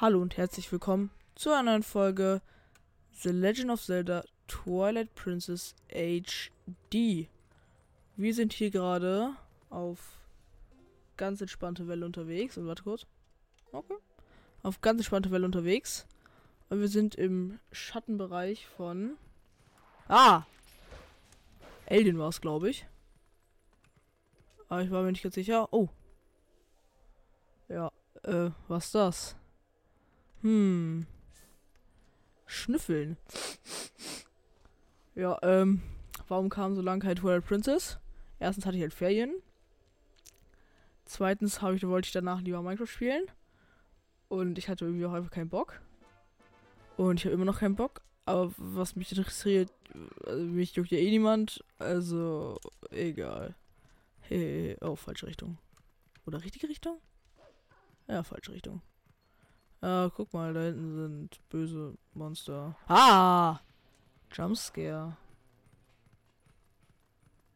Hallo und herzlich willkommen zu einer neuen Folge The Legend of Zelda Twilight Princess HD. Wir sind hier gerade auf ganz entspannte Welle unterwegs. Und warte kurz. Okay. Auf ganz entspannte Welle unterwegs. Und wir sind im Schattenbereich von. Ah! Elden war es, glaube ich. Aber ich war mir nicht ganz sicher. Oh. Ja, äh, was ist das? Hm. Schnüffeln. Ja, ähm, warum kam so lange kein Twilight Princess? Erstens hatte ich halt Ferien. Zweitens ich, wollte ich danach lieber Minecraft spielen. Und ich hatte irgendwie auch einfach keinen Bock. Und ich habe immer noch keinen Bock. Aber was mich interessiert, also mich juckt ja eh niemand. Also, egal. Hey, oh, falsche Richtung. Oder richtige Richtung? Ja, falsche Richtung. Ah, guck mal, da hinten sind böse Monster. Ah! Jumpscare.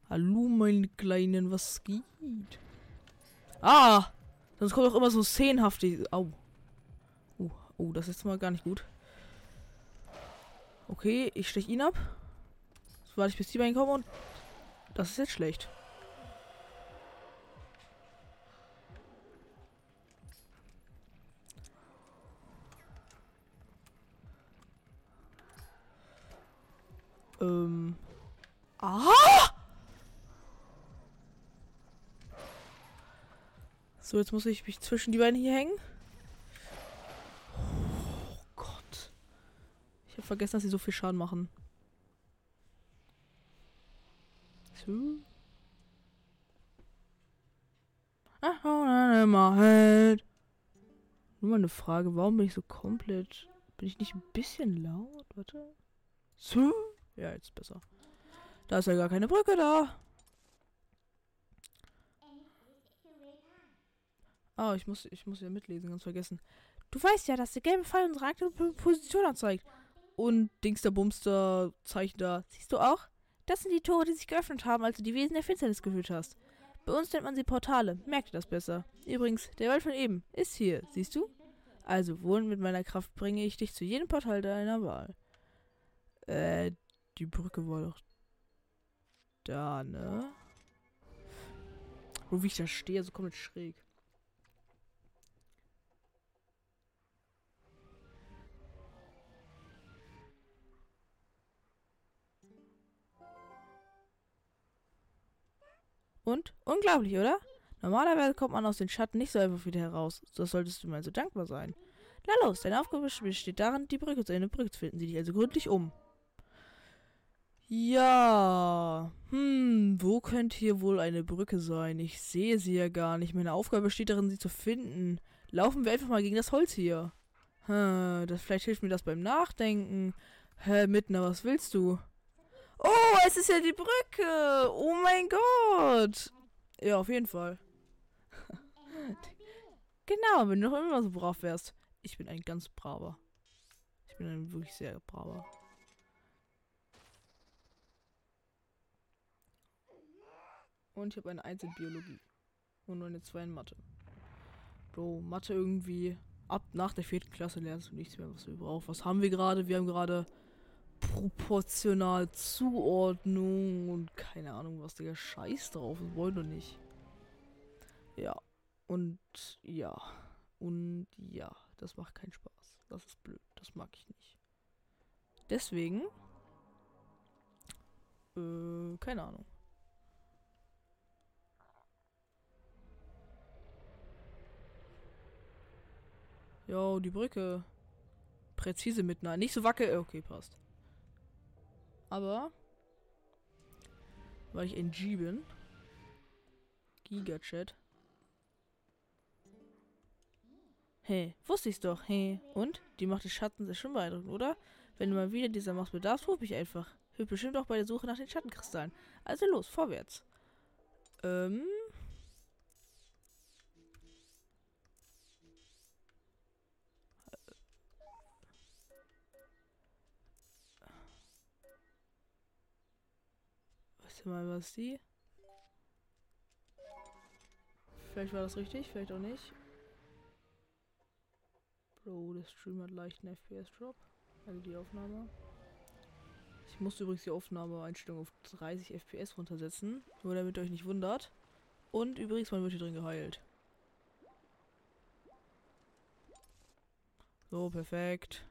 Hallo, meine Kleinen, was geht? Ah! Sonst kommt auch immer so szenenhaftig. Au. Oh, oh, das ist mal gar nicht gut. Okay, ich stech ihn ab. So warte ich bis die beiden kommen und. Das ist jetzt schlecht. Ähm. Aha! So, jetzt muss ich mich zwischen die beiden hier hängen. Oh Gott. Ich habe vergessen, dass sie so viel Schaden machen. So. Nur mal eine Frage, warum bin ich so komplett... Bin ich nicht ein bisschen laut? Warte. So. Ja, jetzt besser. Da ist ja gar keine Brücke da. Oh, ich muss, ich muss ja mitlesen, ganz vergessen. Du weißt ja, dass der gelbe Pfeil unsere aktuelle Position anzeigt. Und Dings der Bumster Zeichen da. Siehst du auch? Das sind die Tore, die sich geöffnet haben, als du die Wesen der Finsternis geführt hast. Bei uns nennt man sie Portale. Merkt das besser. Übrigens, der Wald von eben ist hier, siehst du? Also, wohl mit meiner Kraft bringe ich dich zu jedem Portal deiner Wahl. Äh, die Brücke war doch da, ne? Wo wie ich da stehe, so komplett schräg. Und? Unglaublich, oder? Normalerweise kommt man aus den Schatten nicht so einfach wieder heraus. Das solltest du mal so dankbar sein. Na los, deine Aufgabe besteht darin, die Brücke zu eine Brücke zu finden. Sieh dich also gründlich um. Ja. Hm, wo könnte hier wohl eine Brücke sein? Ich sehe sie ja gar nicht. Meine Aufgabe besteht darin, sie zu finden. Laufen wir einfach mal gegen das Holz hier. Hm, das vielleicht hilft mir das beim Nachdenken. Hä, Mittner, was willst du? Oh, es ist ja die Brücke. Oh mein Gott. Ja, auf jeden Fall. genau, wenn du noch immer so brav wärst. Ich bin ein ganz braver. Ich bin ein wirklich sehr braver. Und ich habe eine 1 in Biologie. Und nur eine 2 in Mathe. Bro, Mathe irgendwie. Ab nach der vierten Klasse lernst du nichts mehr, was du brauchst. Was haben wir gerade? Wir haben gerade proportional Zuordnung und keine Ahnung, was der Scheiß drauf ist. Wollen wir nicht. Ja. Und ja. Und ja. Das macht keinen Spaß. Das ist blöd. Das mag ich nicht. Deswegen. Äh, keine Ahnung. Jo, die Brücke. Präzise mit. Nicht so wackel. Okay, passt. Aber. Weil ich ein G bin. Gigachat. Hey, wusste ich's doch. Hey. Und? Die macht die Schatten sehr schön beeindruckend, oder? Wenn du mal wieder dieser Macht bedarfst, ruf mich einfach. Hilft bestimmt auch bei der Suche nach den Schattenkristallen. Also los, vorwärts. Ähm. Warte mal, was die? Vielleicht war das richtig, vielleicht auch nicht. Bro, der Stream hat leichten FPS-Drop. Also die Aufnahme. Ich musste übrigens die Aufnahmeeinstellung auf 30 FPS runtersetzen. Nur damit ihr euch nicht wundert. Und übrigens, man wird hier drin geheilt. So, perfekt.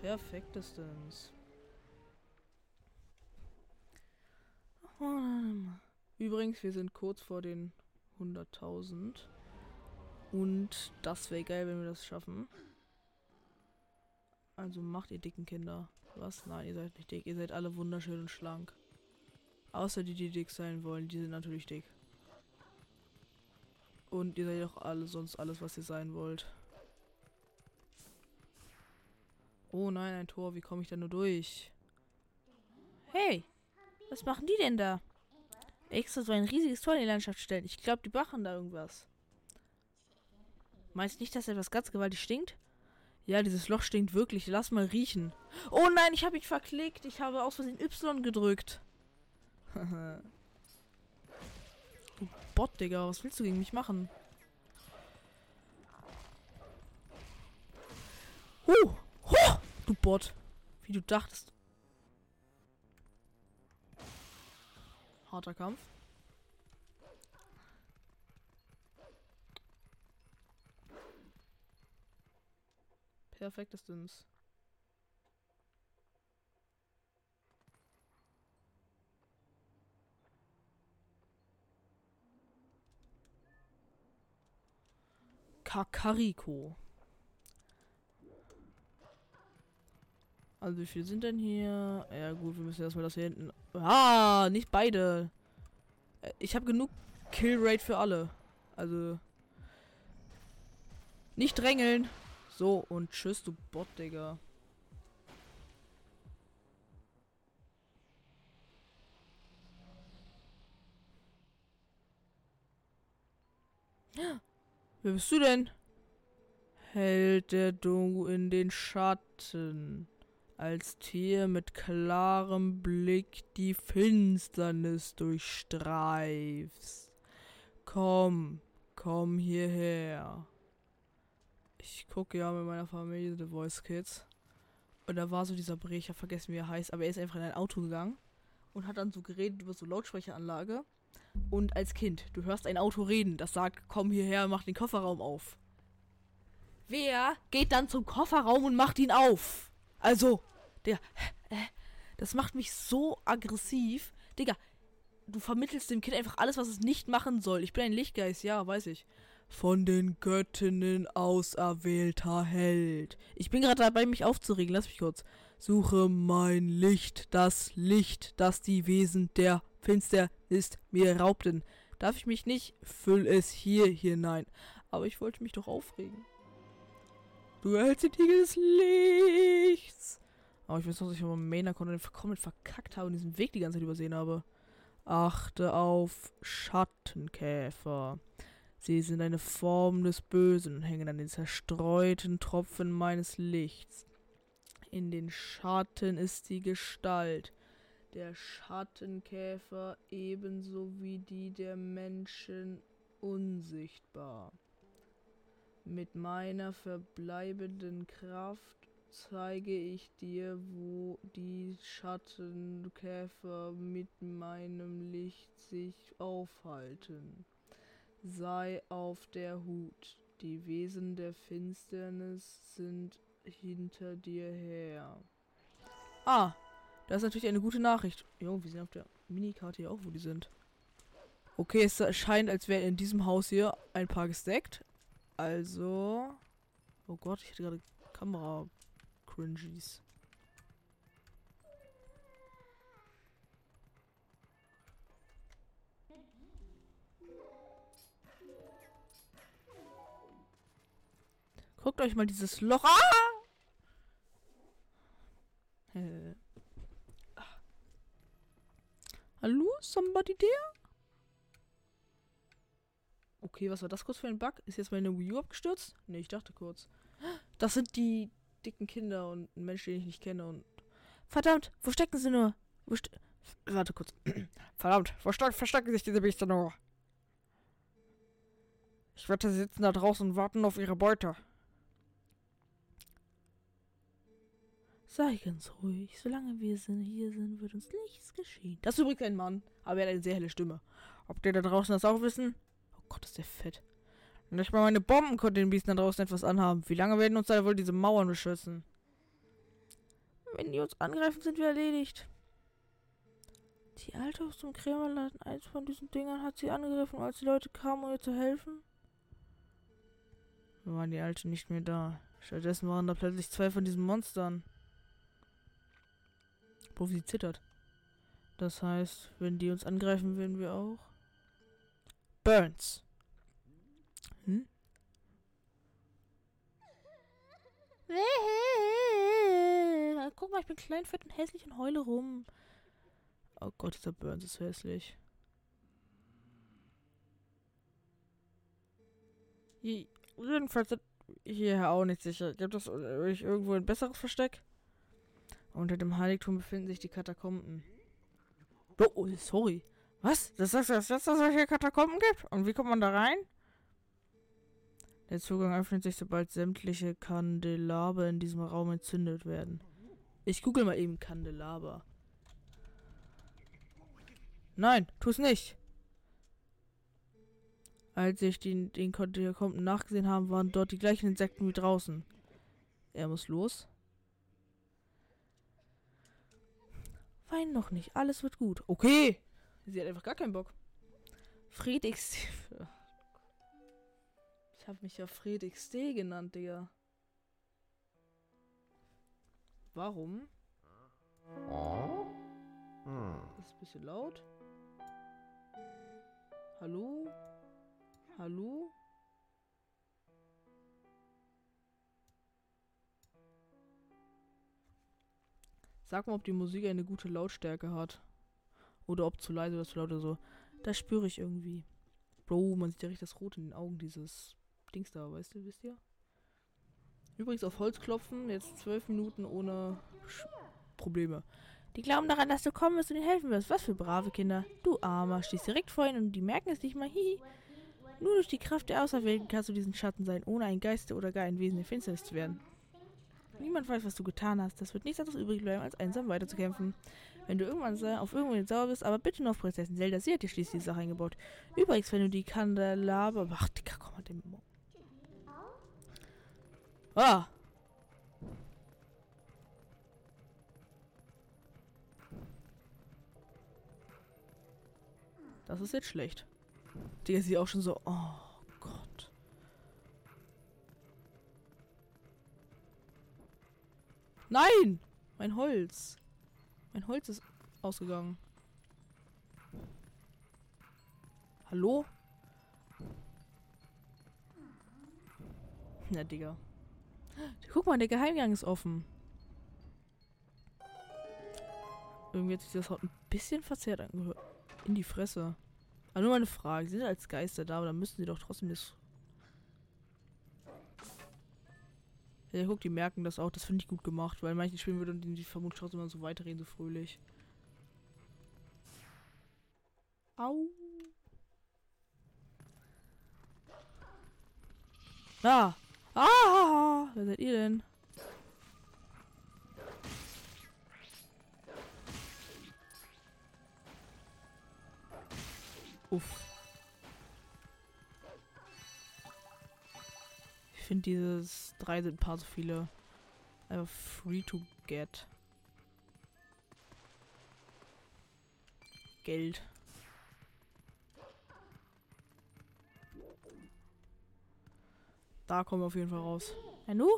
Perfektestens. Übrigens, wir sind kurz vor den 100.000. Und das wäre geil, wenn wir das schaffen. Also macht ihr dicken Kinder. Was? Nein, ihr seid nicht dick. Ihr seid alle wunderschön und schlank. Außer die, die dick sein wollen. Die sind natürlich dick. Und ihr seid auch alle sonst alles, was ihr sein wollt. Oh nein, ein Tor. Wie komme ich da nur durch? Hey, was machen die denn da? Extra so ein riesiges Tor in die Landschaft stellen. Ich glaube, die machen da irgendwas. Meinst nicht, dass etwas ganz gewaltig stinkt? Ja, dieses Loch stinkt wirklich. Lass mal riechen. Oh nein, ich habe mich verklickt. Ich habe aus Versehen Y gedrückt. du Bot, Digga. Was willst du gegen mich machen? Huh. huh. Du Bot. Wie du dachtest. Harter Kampf. Perfektestens. Kakariko. Also wie viele sind denn hier? Ja gut, wir müssen erstmal das hier hinten. Ah, nicht beide. Äh, ich habe genug Killrate für alle. Also. Nicht drängeln. So, und tschüss, du Bot, Digga. Wer bist du denn? Hält der du in den Schatten, als Tier mit klarem Blick die Finsternis durchstreifst. Komm, komm hierher. Ich gucke ja mit meiner Familie The Voice Kids. Und da war so dieser Bre, ich habe vergessen, wie er heißt, aber er ist einfach in ein Auto gegangen und hat dann so geredet über so Lautsprecheranlage. Und als Kind, du hörst ein Auto reden, das sagt, komm hierher, mach den Kofferraum auf. Wer geht dann zum Kofferraum und macht ihn auf? Also, der, äh, das macht mich so aggressiv. Digga, du vermittelst dem Kind einfach alles, was es nicht machen soll. Ich bin ein Lichtgeist, ja, weiß ich von den Göttinnen auserwählter Held. Ich bin gerade dabei, mich aufzuregen. Lass mich kurz. Suche mein Licht, das Licht, das die Wesen der Finsternis mir raubten. Darf ich mich nicht? Füll es hier hinein. Aber ich wollte mich doch aufregen. Du Tiegel des Lichts. Aber ich weiß noch, dass ich meinen Main-Account komplett verkackt habe und diesen Weg die ganze Zeit übersehen habe. Achte auf Schattenkäfer. Sie sind eine Form des Bösen und hängen an den zerstreuten Tropfen meines Lichts. In den Schatten ist die Gestalt der Schattenkäfer ebenso wie die der Menschen unsichtbar. Mit meiner verbleibenden Kraft zeige ich dir, wo die Schattenkäfer mit meinem Licht sich aufhalten. Sei auf der Hut. Die Wesen der Finsternis sind hinter dir her. Ah, das ist natürlich eine gute Nachricht. Jo, wir sehen auf der Minikarte hier auch, wo die sind. Okay, es scheint, als wären in diesem Haus hier ein paar gesteckt. Also. Oh Gott, ich hatte gerade Kamera-Cringies. Guckt euch mal dieses Loch. Ah! Hallo? Somebody there? Okay, was war das kurz für ein Bug? Ist jetzt meine Wii U abgestürzt? Ne, ich dachte kurz. Das sind die dicken Kinder und ein Mensch, den ich nicht kenne und. Verdammt, wo stecken sie nur? Ste Warte kurz. Verdammt, wo verstecken sich diese Biester nur? Ich wette, sie sitzen da draußen und warten auf ihre Beute. Sei ganz ruhig. Solange wir hier sind, wird uns nichts geschehen. Das ist übrigens ein Mann, aber er hat eine sehr helle Stimme. Ob die da draußen das auch wissen? Gott, ist der fett. Nicht mal meine Bomben konnten den Biester da draußen etwas anhaben. Wie lange werden uns da wohl diese Mauern beschützen? Wenn die uns angreifen, sind wir erledigt. Die Alte aus dem Krämerladen, eins von diesen Dingern, hat sie angegriffen, als die Leute kamen, um ihr zu helfen. Da waren die Alte nicht mehr da. Stattdessen waren da plötzlich zwei von diesen Monstern. Wo sie zittert. Das heißt, wenn die uns angreifen, werden wir auch. Burns. Hm? Guck mal, ich bin klein, fett und hässlich und heule rum. Oh Gott, dieser Burns ist hässlich. Jedenfalls sind hier auch nicht sicher. Gibt es irgendwo ein besseres Versteck? Unter dem Heiligtum befinden sich die Katakomben. Oh, oh sorry. Was? Das du erst jetzt, dass es solche Katakomben gibt? Und wie kommt man da rein? Der Zugang öffnet sich, sobald sämtliche Kandelaber in diesem Raum entzündet werden. Ich google mal eben Kandelaber. Nein, tu's nicht. Als ich den, den Katakomben nachgesehen habe, waren dort die gleichen Insekten wie draußen. Er muss los. Wein noch nicht, alles wird gut. Okay. Sie hat einfach gar keinen Bock. Fred XD. Ich habe mich ja Fred XD genannt, Digga. Warum? Das ist ein bisschen laut. Hallo? Hallo? Sag mal, ob die Musik eine gute Lautstärke hat. Oder ob zu leise oder zu laut oder so. Das spüre ich irgendwie. Bro, man sieht ja richtig das Rot in den Augen dieses Dings da, weißt du, wisst ihr? Übrigens auf Holz klopfen, jetzt zwölf Minuten ohne Sch Probleme. Die glauben daran, dass du kommen wirst und ihnen helfen wirst. Was für brave Kinder. Du Armer, stehst direkt vor ihnen und die merken es nicht mal. Hihi. Nur durch die Kraft der Auserwählten kannst du diesen Schatten sein, ohne ein Geist oder gar ein Wesen der Finsternis zu werden. Niemand weiß, was du getan hast. Das wird nichts anderes übrig bleiben, als einsam weiterzukämpfen. Wenn du irgendwann auf irgendwen sauer bist, aber bitte nur auf Prinzessin Zelda. Sie hat dir schließlich die Sache eingebaut. Übrigens, wenn du die Kandelaber... Ach, Digga, komm mal dem... Ah! Das ist jetzt schlecht. Digga, sie auch schon so... Oh Gott. Nein! Mein Holz. Mein Holz ist ausgegangen. Hallo? Na, Digga. Guck mal, der Geheimgang ist offen. Irgendwie hat sich das Haut ein bisschen verzerrt angehört. In die Fresse. Aber nur mal eine Frage. Sie sind als Geister da, aber dann müssen sie doch trotzdem das. Ja, guck, die merken das auch. Das finde ich gut gemacht, weil manche Spielen würden die vermutlich trotzdem immer so weiterreden, so fröhlich. Au. Ah. Ah. Wer seid ihr denn? Uff. Finde dieses drei sind ein paar so viele. Einfach free to get. Geld. Da kommen wir auf jeden Fall raus. Ja, nu?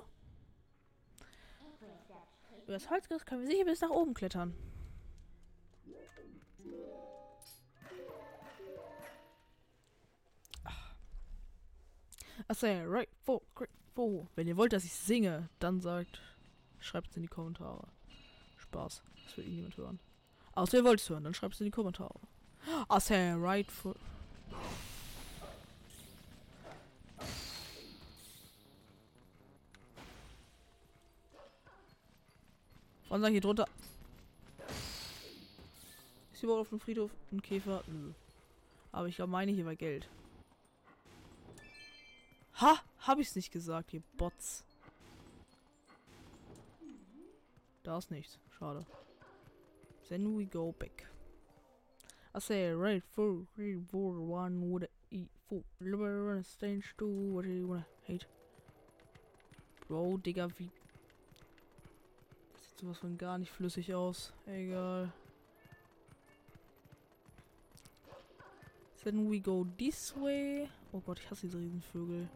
Über das Holzgriff können wir sicher bis nach oben klettern. Achso, ja, right, four, great, four. Wenn ihr wollt, dass ich singe, dann sagt, schreibt es in die Kommentare. Spaß, das will niemand hören. Außer ihr wollt es hören, dann schreibt es in die Kommentare. Achso, ja, right, four. Wann sag ich hier drunter? Ist überhaupt auf dem Friedhof ein Käfer? Nö. Aber ich glaube, meine hier war Geld. Ha! Hab ich's nicht gesagt, ihr Bots. Da ist nichts. Schade. Then we go back. I say right four, three, four, one, a eat four, liver, stage two, what do you wanna hate? Bro, Digga, wie. Das sieht sowas von gar nicht flüssig aus. Egal. Then we go this way. Oh Gott, ich hasse diese Riesenvögel.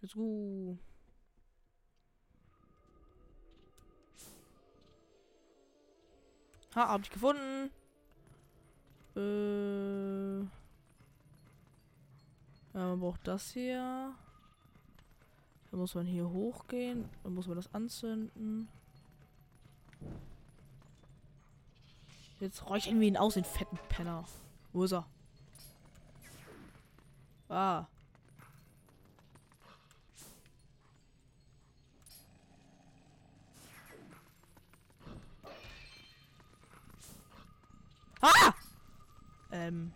Let's go. Ha, hab ich gefunden. Äh. Ja, man braucht das hier. Dann muss man hier hochgehen. Dann muss man das anzünden. Jetzt räuchern wir ihn aus, den fetten Penner. Wo ist er? Ah. Ah! Ähm.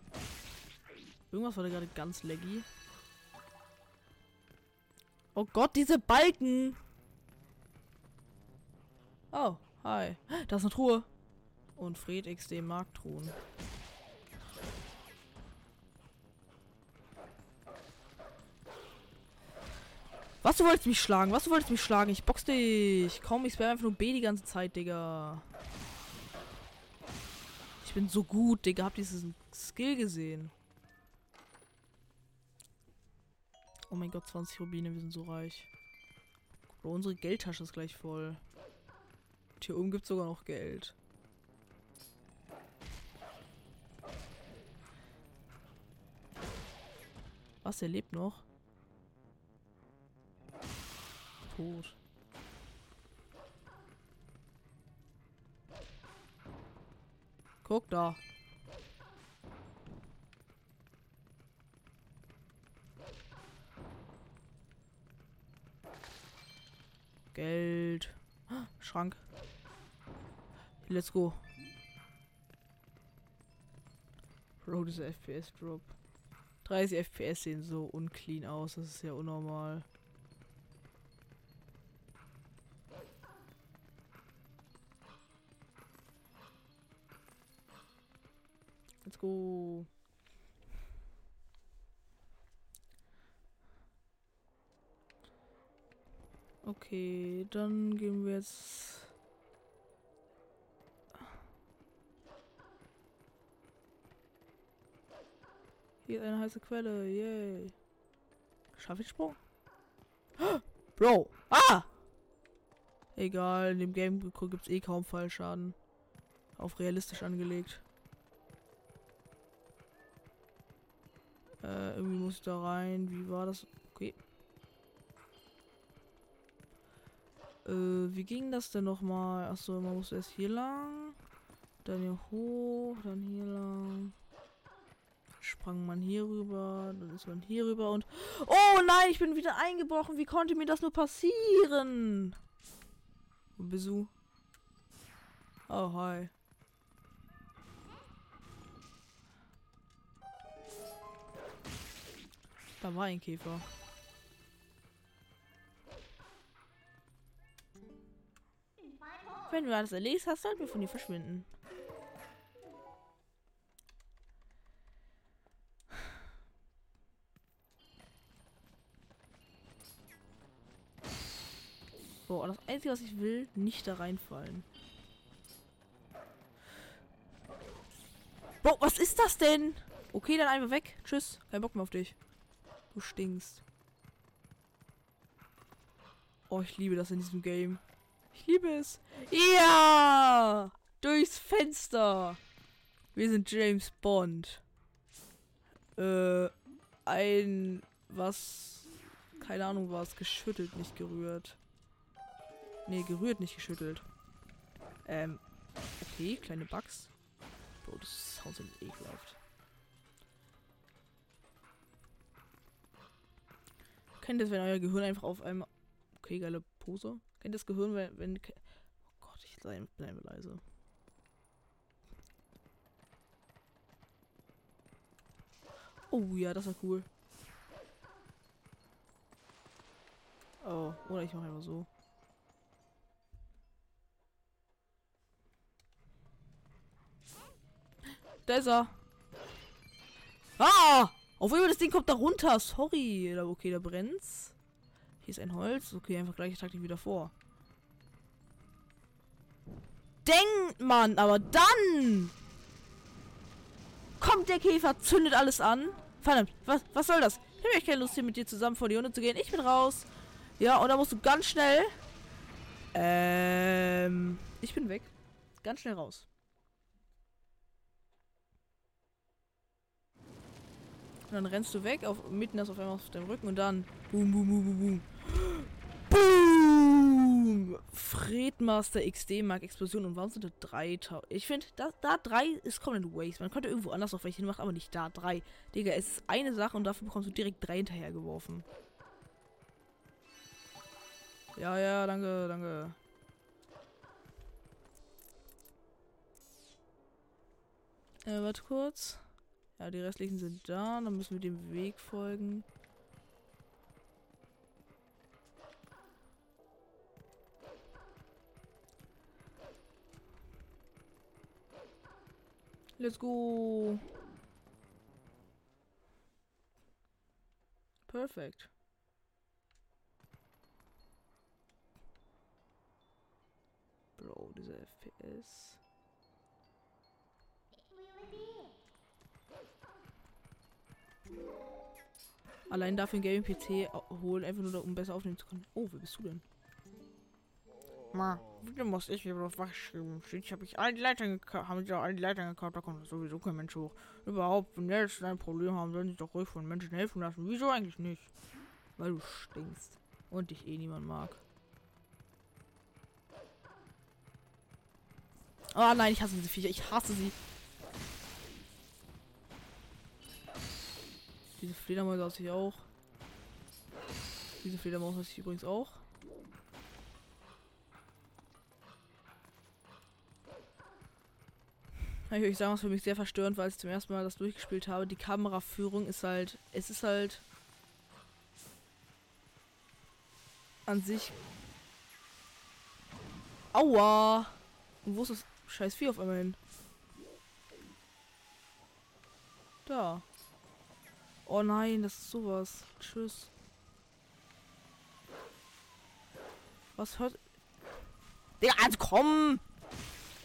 Irgendwas war da gerade ganz laggy. Oh Gott, diese Balken! Oh, hi. Da ist eine Truhe. Und Fred XD Marktruhen. Was, du wolltest mich schlagen? Was, du wolltest mich schlagen? Ich box dich. Komm, ich spam einfach nur B die ganze Zeit, Digga. Ich bin so gut, Digga. Hab diesen Skill gesehen. Oh mein Gott, 20 Rubine, wir sind so reich. Bro, unsere Geldtasche ist gleich voll. Und hier oben gibt es sogar noch Geld. Was, er lebt noch? Tot. Guck da. Geld. Schrank. Let's go. Bro, dieser FPS-Drop. 30 FPS sehen so unclean aus. Das ist ja unnormal. Let's go. Okay, dann gehen wir jetzt. Hier ist eine heiße Quelle, yay. Schaffe ich Sprung? Bro! Ah! Egal, in dem Game gibt es eh kaum Fallschaden. Auf realistisch angelegt. Äh, irgendwie muss ich da rein. Wie war das? Okay. Äh, wie ging das denn nochmal? Achso, man muss erst hier lang. Dann hier hoch, dann hier lang. Sprang man hier rüber, dann ist man hier rüber und... Oh nein, ich bin wieder eingebrochen. Wie konnte mir das nur passieren? Du? Oh, hi. Da war ein Käfer. Wenn du alles erledigt hast, sollten wir von dir verschwinden. Boah, das Einzige, was ich will, nicht da reinfallen. Boah, was ist das denn? Okay, dann einfach weg. Tschüss. Kein Bock mehr auf dich. Du stinkst. Oh, ich liebe das in diesem Game. Ich liebe es. Ja! Durchs Fenster. Wir sind James Bond. Äh, ein was keine Ahnung was geschüttelt, nicht gerührt. Nee, gerührt, nicht geschüttelt. Ähm, okay, kleine Bugs. Bro, das Sound sind ekelhaft. Kennt das, wenn euer Gehirn einfach auf einmal... Okay, geile Pose. Kennt das Gehirn, wenn... wenn oh Gott, ich bleibe leise. Oh ja, das war cool. Oh, oder ich mache einfach so. Da ist er. Ah! Auf einmal das Ding kommt da runter. Sorry. Okay, da brennt's. Hier ist ein Holz. Okay, einfach gleiche Taktik wieder vor. Denkt man, aber dann kommt der Käfer, zündet alles an. Verdammt, was, was soll das? Ich habe echt keine Lust, hier mit dir zusammen vor die Hunde zu gehen. Ich bin raus. Ja, und da musst du ganz schnell. Ähm, ich bin weg. Ganz schnell raus. Und dann rennst du weg, auf, mitten das auf einmal auf deinem Rücken und dann. Boom, boom, boom, boom, boom. Boom! Fredmaster XD mag Explosion und warum sind da drei? Ich finde, da, da drei ist komplett waste. Man könnte irgendwo anders auf welche hinmachen, aber nicht da drei. Digga, es ist eine Sache und dafür bekommst du direkt drei hinterhergeworfen. Ja, ja, danke, danke. Äh, warte kurz. Ja, die restlichen sind da. Dann müssen wir dem Weg folgen. Let's go. Perfect. Bro, diese FPS. Allein dafür ein Gaming-PC holen, einfach nur um besser aufnehmen zu können. Oh, wer bist du denn? Ma, du musst ich hier bloß wachschreiben. Ich habe ich alle Leitern gekauft, haben sie alle Leitern gekauft, da kommt sowieso kein Mensch hoch. Überhaupt, wenn Menschen ein Problem haben, sollen sie doch ruhig von Menschen helfen lassen. Wieso eigentlich nicht? Weil du stinkst. Und dich eh niemand mag. Oh nein, ich hasse diese Viecher. Ich hasse sie. Diese Fledermaus aus ich auch. Diese Fledermaus aus ich übrigens auch. Kann ich euch sagen, was für mich sehr verstörend war, als ich zum ersten Mal das durchgespielt habe. Die Kameraführung ist halt. Es ist halt. An sich. Aua! Und wo ist das scheiß Vieh auf einmal hin? Da. Oh nein, das ist sowas. Tschüss. Was hört. Digga, also komm!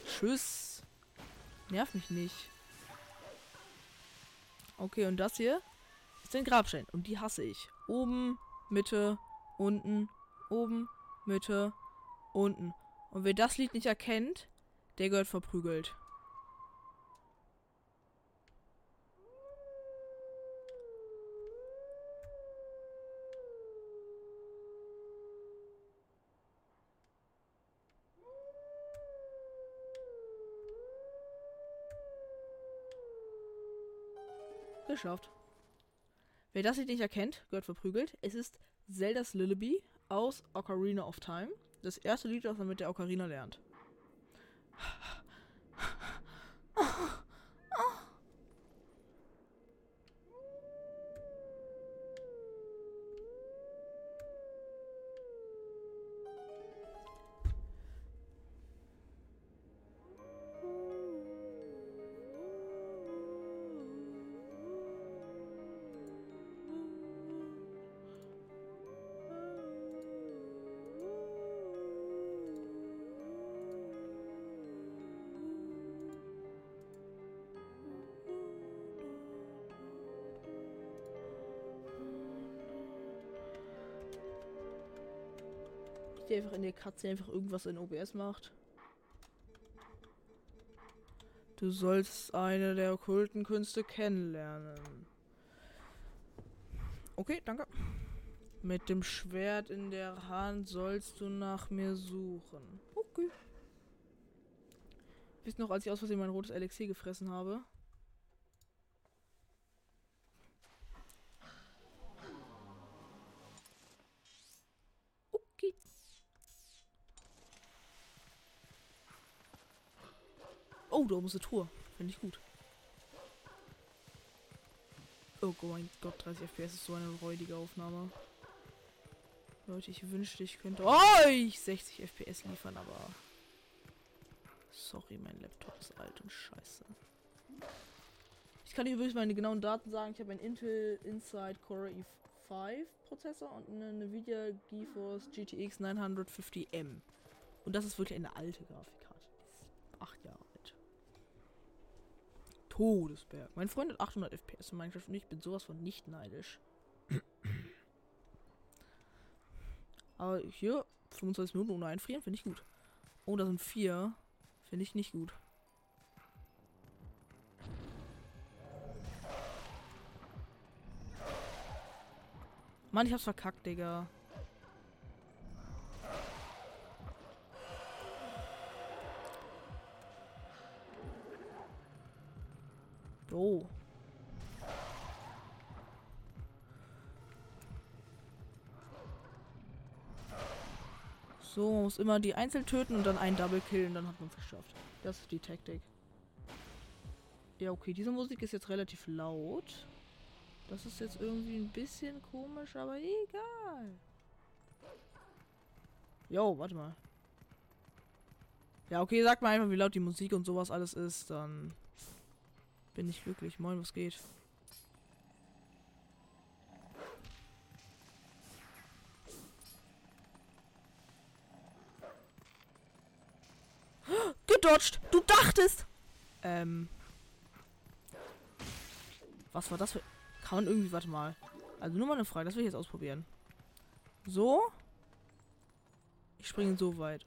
Tschüss. Nerv mich nicht. Okay, und das hier ist ein Grabstein. Und die hasse ich. Oben, Mitte, unten, oben, Mitte, unten. Und wer das Lied nicht erkennt, der gehört verprügelt. Geschafft. Wer das nicht erkennt, gehört verprügelt. Es ist Zelda's Lullaby aus Ocarina of Time. Das erste Lied, das man mit der Ocarina lernt. Katze einfach irgendwas in OBS macht. Du sollst eine der okkulten Künste kennenlernen. Okay, danke. Mit dem Schwert in der Hand sollst du nach mir suchen. Okay. Wisst noch, als ich aus Versehen mein rotes Elixier gefressen habe? Da oben ist eine Tour. Finde ich gut. Oh mein Gott, 30 FPS ist so eine räudige Aufnahme. Leute, ich wünschte, ich könnte euch 60 FPS liefern, aber. Sorry, mein Laptop ist alt und scheiße. Ich kann übrigens meine genauen Daten sagen. Ich habe einen Intel Inside Core i5 Prozessor und eine Nvidia GeForce GTX 950M. Und das ist wirklich eine alte Grafikkarte. Die ist acht Jahre. Todesberg. Mein Freund hat 800 FPS in Minecraft und ich bin sowas von nicht neidisch. Aber hier 25 Minuten ohne einfrieren finde ich gut. Oh, da sind vier. Finde ich nicht gut. Mann, ich hab's verkackt, Digga. Oh. So, man muss immer die einzeln töten und dann einen Double killen, dann hat man es geschafft. Das ist die Taktik. Ja, okay, diese Musik ist jetzt relativ laut. Das ist jetzt irgendwie ein bisschen komisch, aber egal. Jo, warte mal. Ja, okay, sag mal einfach, wie laut die Musik und sowas alles ist, dann bin ich glücklich. Moin, was geht? Gedodged! Du dachtest! Ähm. Was war das für. Kann man irgendwie. Warte mal. Also nur mal eine Frage, das will ich jetzt ausprobieren. So. Ich springe so weit.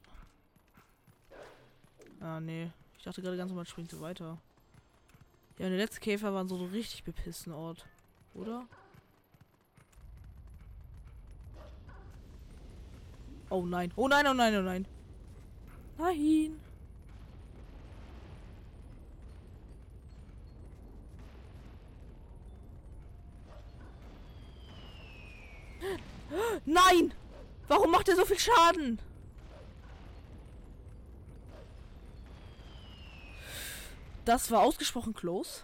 Ah, nee. Ich dachte gerade ganz normal, springt so weiter. Ja, der letzte Käfer war so ein richtig bepissten Ort. Oder? Oh nein. Oh nein, oh nein, oh nein. Nein. Nein! Warum macht er so viel Schaden? Das war ausgesprochen close.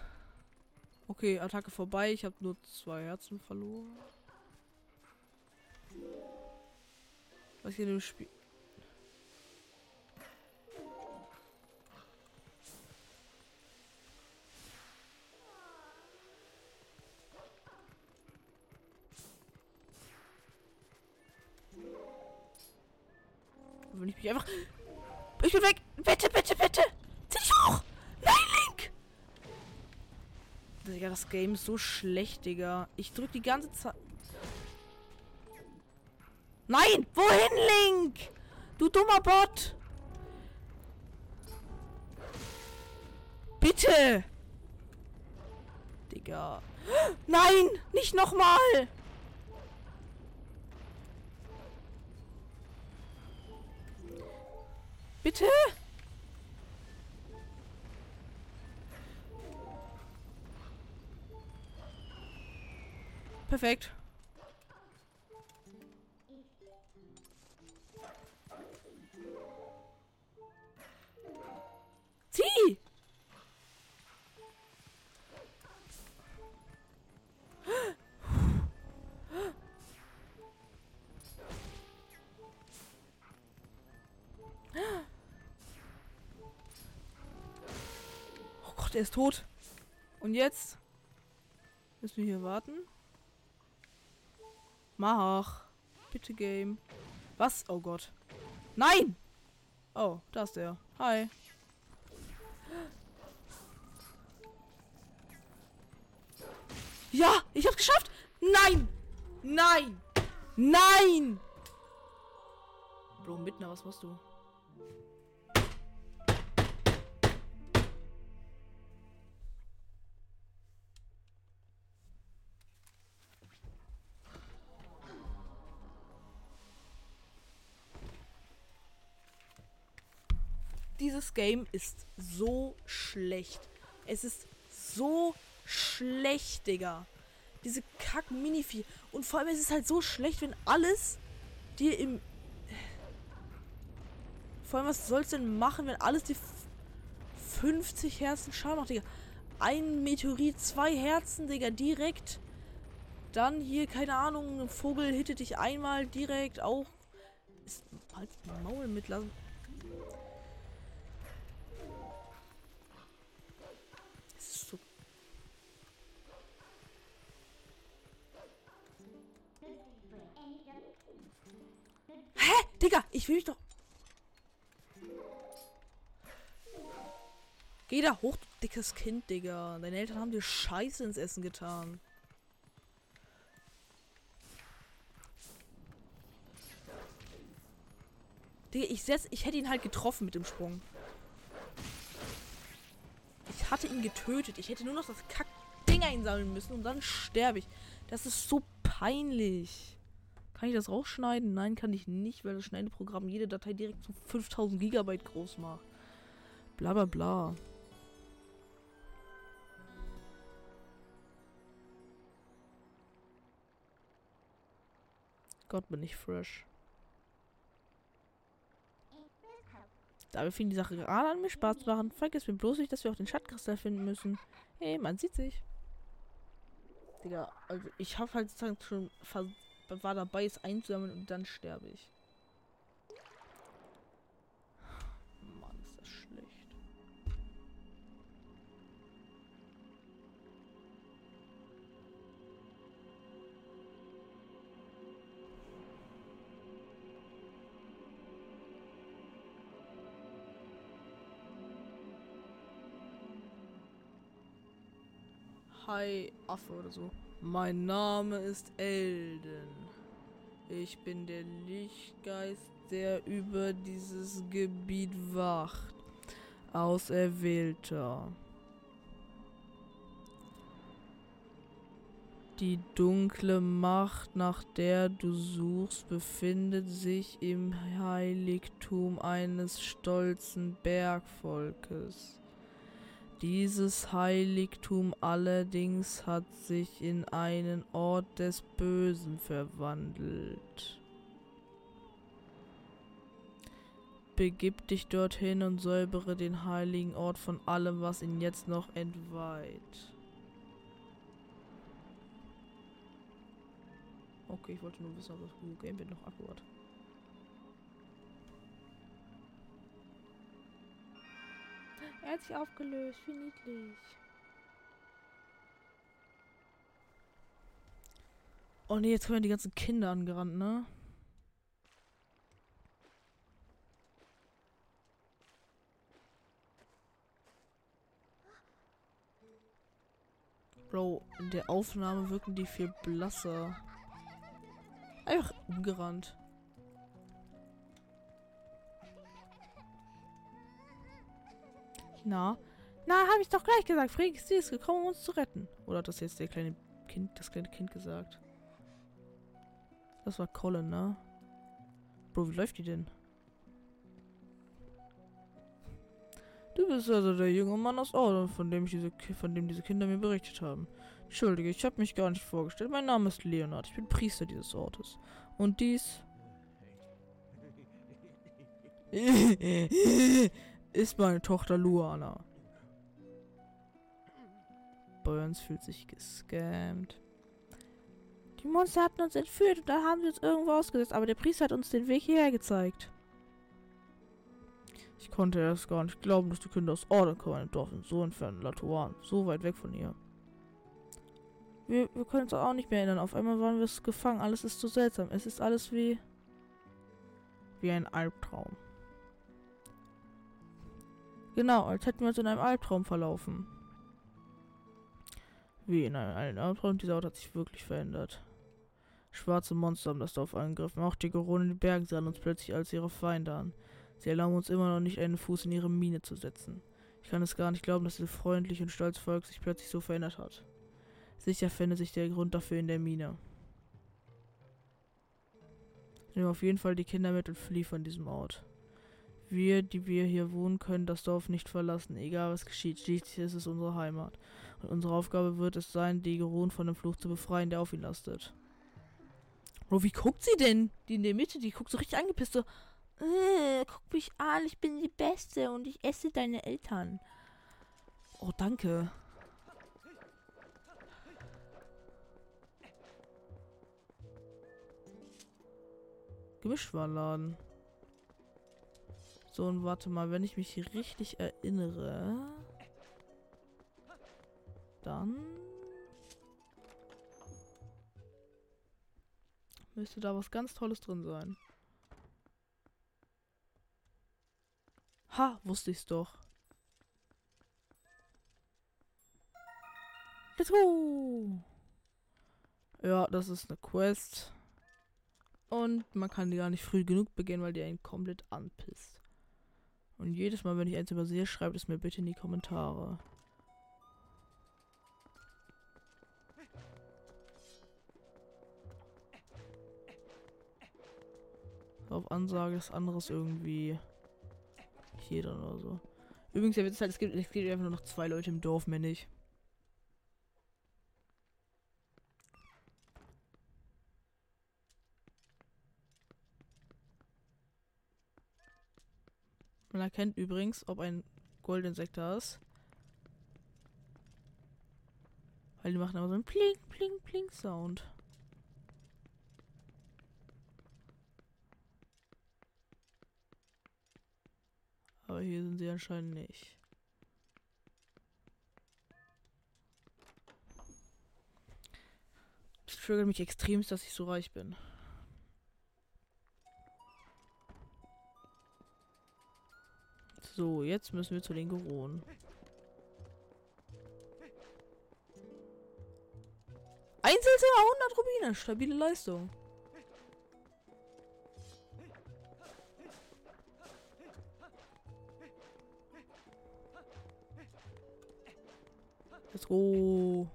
Okay, Attacke vorbei. Ich habe nur zwei Herzen verloren. Was hier im Spiel. Wenn ich mich einfach. Ich bin weg! Bitte, bitte, bitte! Zieh dich hoch! Digga, das Game ist so schlecht, Digga. Ich drück die ganze Zeit. Nein! Wohin, Link? Du dummer Bot! Bitte! Digga. Nein! Nicht nochmal! Bitte? Perfekt. Zieh! Oh Gott, er ist tot. Und jetzt müssen wir hier warten. Mach. Bitte Game. Was? Oh Gott. Nein! Oh, da ist der. Hi. Ja, ich hab's geschafft. Nein! Nein! Nein! Bro, Mittner, was machst du? Dieses Game ist so schlecht. Es ist so schlecht, Digga. Diese kack Minivieh. Und vor allem ist es halt so schlecht, wenn alles dir im. Vor allem, was sollst du denn machen, wenn alles dir 50 Herzen Schaden macht, Digga? ein Meteorit, zwei Herzen, Digga, direkt. Dann hier, keine Ahnung, ein Vogel hittet dich einmal direkt auch. Ist halt Maul mitlassen. Digga, ich will mich doch. Geh da hoch, du dickes Kind, Digga. Deine Eltern haben dir Scheiße ins Essen getan. Digga, ich setz, ich hätte ihn halt getroffen mit dem Sprung. Ich hatte ihn getötet. Ich hätte nur noch das Kack-Ding einsammeln müssen und dann sterbe ich. Das ist so peinlich. Kann ich das rausschneiden? Nein, kann ich nicht, weil das Schneideprogramm jede Datei direkt zu 5000 Gigabyte groß macht. Bla bla bla. Gott, bin ich fresh. Dabei fing die Sache gerade an, mir Spaß zu machen. Vergiss mir bloß nicht, dass wir auch den Schattkristall finden müssen. Hey, man sieht sich. Digga, also ich habe halt schon war dabei, es einzusammeln und dann sterbe ich. Hi Affe oder so. Mein Name ist Elden. Ich bin der Lichtgeist, der über dieses Gebiet wacht. Auserwählter. Die dunkle Macht, nach der du suchst, befindet sich im Heiligtum eines stolzen Bergvolkes. Dieses Heiligtum allerdings hat sich in einen Ort des Bösen verwandelt. Begib dich dorthin und säubere den heiligen Ort von allem, was ihn jetzt noch entweiht. Okay, ich wollte nur wissen, ob das Google Gamepad noch Akku Er hat sich aufgelöst. Wie niedlich. Oh ne, jetzt kommen die ganzen Kinder angerannt, ne? Bro, in der Aufnahme wirken die viel blasser. Einfach umgerannt. Na? Na, habe ich doch gleich gesagt. Freak, sie ist gekommen, um uns zu retten. Oder hat das jetzt der kleine Kind, das kleine Kind gesagt? Das war Colin, ne? Bro, wie läuft die denn? Du bist also der junge Mann aus Orden, von dem, ich diese, von dem diese Kinder mir berichtet haben. Entschuldige, ich habe mich gar nicht vorgestellt. Mein Name ist Leonard. Ich bin Priester dieses Ortes. Und dies ist meine Tochter Luana. Burns fühlt sich gescammt. Die Monster hatten uns entführt und da haben sie uns irgendwo ausgesetzt, aber der Priester hat uns den Weg hierher gezeigt. Ich konnte erst gar nicht glauben, dass die Kinder aus Orden kommen, ein Dorf in so entfernten Latuan, so weit weg von hier. Wir, wir können uns auch nicht mehr erinnern. Auf einmal waren wir gefangen. Alles ist so seltsam. Es ist alles wie... wie ein Albtraum. Genau, als hätten wir uns in einem Albtraum verlaufen. Wie in einem Albtraum, dieser Ort hat sich wirklich verändert. Schwarze Monster haben das Dorf angegriffen. Auch die Geronen in den Bergen sahen uns plötzlich als ihre Feinde an. Sie erlauben uns immer noch nicht, einen Fuß in ihre Mine zu setzen. Ich kann es gar nicht glauben, dass dieses freundliche und stolze Volk sich plötzlich so verändert hat. Sicher findet sich der Grund dafür in der Mine. Nehmen auf jeden Fall die Kinder mit und flieh von diesem Ort wir, die wir hier wohnen, können das Dorf nicht verlassen, egal was geschieht. Schließlich ist es unsere Heimat. Und unsere Aufgabe wird es sein, die Geron von dem Fluch zu befreien, der auf ihn lastet. Bro, wie guckt sie denn? Die in der Mitte, die guckt so richtig angepisst, so, äh, guck mich an, ich bin die Beste und ich esse deine Eltern. Oh, danke. Gemischtwarenladen. So, und warte mal, wenn ich mich richtig erinnere. Dann. Müsste da was ganz Tolles drin sein. Ha, wusste ich's doch. Let's go! Ja, das ist eine Quest. Und man kann die gar nicht früh genug beginnen, weil die einen komplett anpisst. Und jedes Mal, wenn ich eins übersehe, schreibt es mir bitte in die Kommentare. Auf Ansage ist anderes irgendwie hier dann oder so. Übrigens, der Witz halt, es gibt, es gibt einfach nur noch zwei Leute im Dorf, mehr nicht. Man erkennt übrigens, ob ein Goldensekt da ist. Weil die machen immer so einen Pling, Pling, Pling Sound. Aber hier sind sie anscheinend nicht. Es triggert mich extrem, dass ich so reich bin. So, jetzt müssen wir zu den Geronen. Einzelzimmer 100 Rubine. Stabile Leistung. Let's go.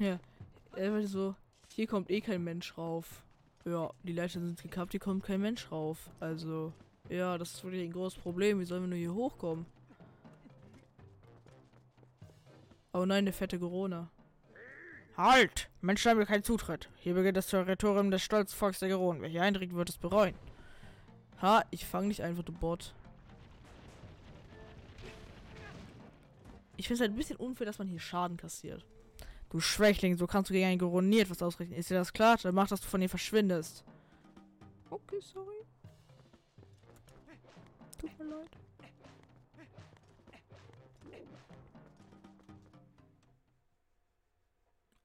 Ja, einfach so, hier kommt eh kein Mensch rauf. Ja, die Leiter sind gekappt, hier kommt kein Mensch rauf. Also, ja, das ist wirklich ein großes Problem. Wie sollen wir nur hier hochkommen? Oh nein, der fette Corona. Halt! Menschen haben keinen Zutritt. Hier beginnt das Territorium des stolzen Volks der Geronen. Wer hier eindringt, wird es bereuen. Ha, ich fange nicht einfach, du Bot. Ich finde es halt ein bisschen unfair, dass man hier Schaden kassiert. Du Schwächling, so kannst du gegen einen Geronen nie etwas ausrichten. Ist dir das klar? Dann mach, dass du von ihr verschwindest. Okay, sorry. Tut mir leid.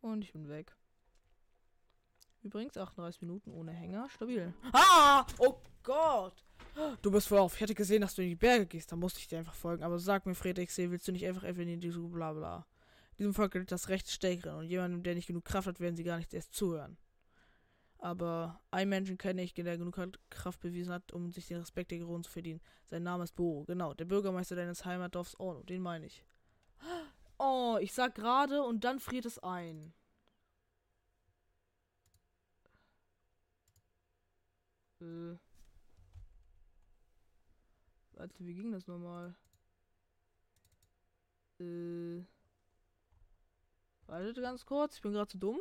Und ich bin weg. Übrigens 38 Minuten ohne Hänger. Stabil. Ah! Oh Gott! Du bist voll auf. Ich hätte gesehen, dass du in die Berge gehst. Da musste ich dir einfach folgen. Aber sag mir, Friedrich, willst du nicht einfach einfach in die bla bla? Diesem Volk gilt das Recht Stärkeren. Und jemandem, der nicht genug Kraft hat, werden sie gar nicht erst zuhören. Aber einen Menschen kenne ich, der genug Kraft bewiesen hat, um sich den Respekt der Geronen zu verdienen. Sein Name ist Bo. Genau, der Bürgermeister deines Heimatdorfs Orno. Den meine ich. Oh, ich sag gerade und dann friert es ein. Äh. Warte, wie ging das nochmal? Äh. Wartet ganz kurz, ich bin gerade zu dumm.